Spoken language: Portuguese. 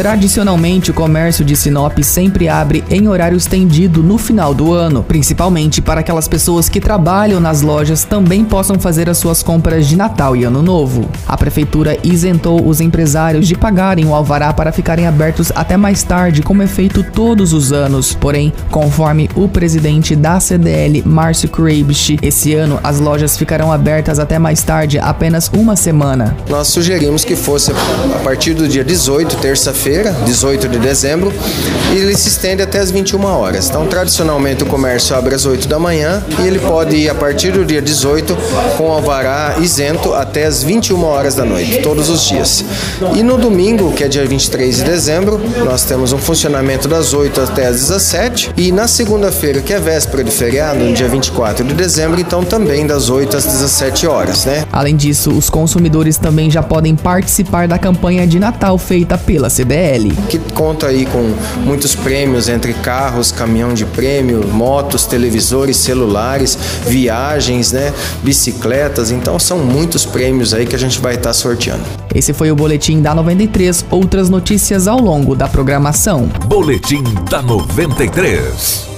Tradicionalmente, o comércio de Sinop sempre abre em horário estendido no final do ano, principalmente para aquelas pessoas que trabalham nas lojas também possam fazer as suas compras de Natal e Ano Novo. A prefeitura isentou os empresários de pagarem o alvará para ficarem abertos até mais tarde, como é feito todos os anos. Porém, conforme o presidente da CDL, Márcio Kreibich, esse ano as lojas ficarão abertas até mais tarde, apenas uma semana. Nós sugerimos que fosse a partir do dia 18, terça-feira feira 18 de dezembro, e ele se estende até as 21 horas. Então, tradicionalmente, o comércio abre às 8 da manhã e ele pode ir a partir do dia 18 com alvará isento até as 21 horas da noite, todos os dias. E no domingo, que é dia 23 de dezembro, nós temos um funcionamento das 8 até as 17 e na segunda-feira, que é véspera de feriado, no dia 24 de dezembro, então também das 8 às 17 horas, né? Além disso, os consumidores também já podem participar da campanha de Natal feita pela CDL. Que conta aí com muitos prêmios entre carros, caminhão de prêmio, motos, televisores, celulares, viagens, né, bicicletas. Então são muitos prêmios aí que a gente vai estar tá sorteando. Esse foi o boletim da 93. Outras notícias ao longo da programação. Boletim da 93.